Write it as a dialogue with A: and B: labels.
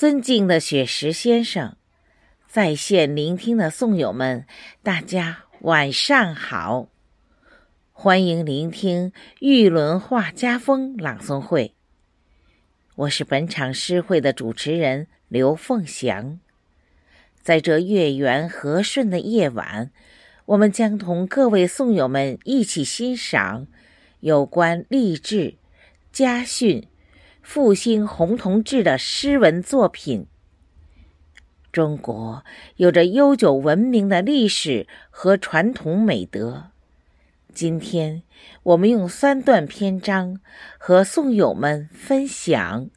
A: 尊敬的雪石先生，在线聆听的颂友们，大家晚上好！欢迎聆听玉轮画家风朗诵会。我是本场诗会的主持人刘凤祥。在这月圆和顺的夜晚，我们将同各位颂友们一起欣赏有关励志、家训。复兴红同志的诗文作品。中国有着悠久文明的历史和传统美德。今天，我们用三段篇章和宋友们分享。